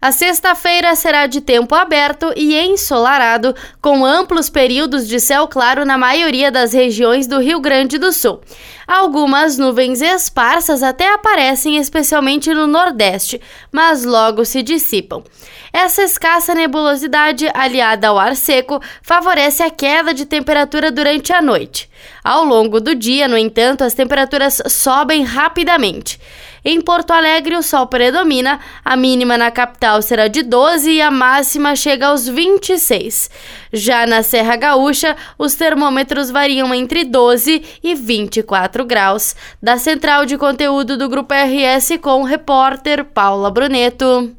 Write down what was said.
A sexta-feira será de tempo aberto e ensolarado, com amplos períodos de céu claro na maioria das regiões do Rio Grande do Sul. Algumas nuvens esparsas até aparecem, especialmente no Nordeste, mas logo se dissipam. Essa escassa nebulosidade, aliada ao ar seco, favorece a queda de temperatura durante a noite. Ao longo do dia, no entanto, as temperaturas sobem rapidamente. Em Porto Alegre, o sol predomina, a mínima na capital será de 12 e a máxima chega aos 26. Já na Serra Gaúcha, os termômetros variam entre 12 e 24 graus. Da central de conteúdo do Grupo RS com o repórter Paula Bruneto.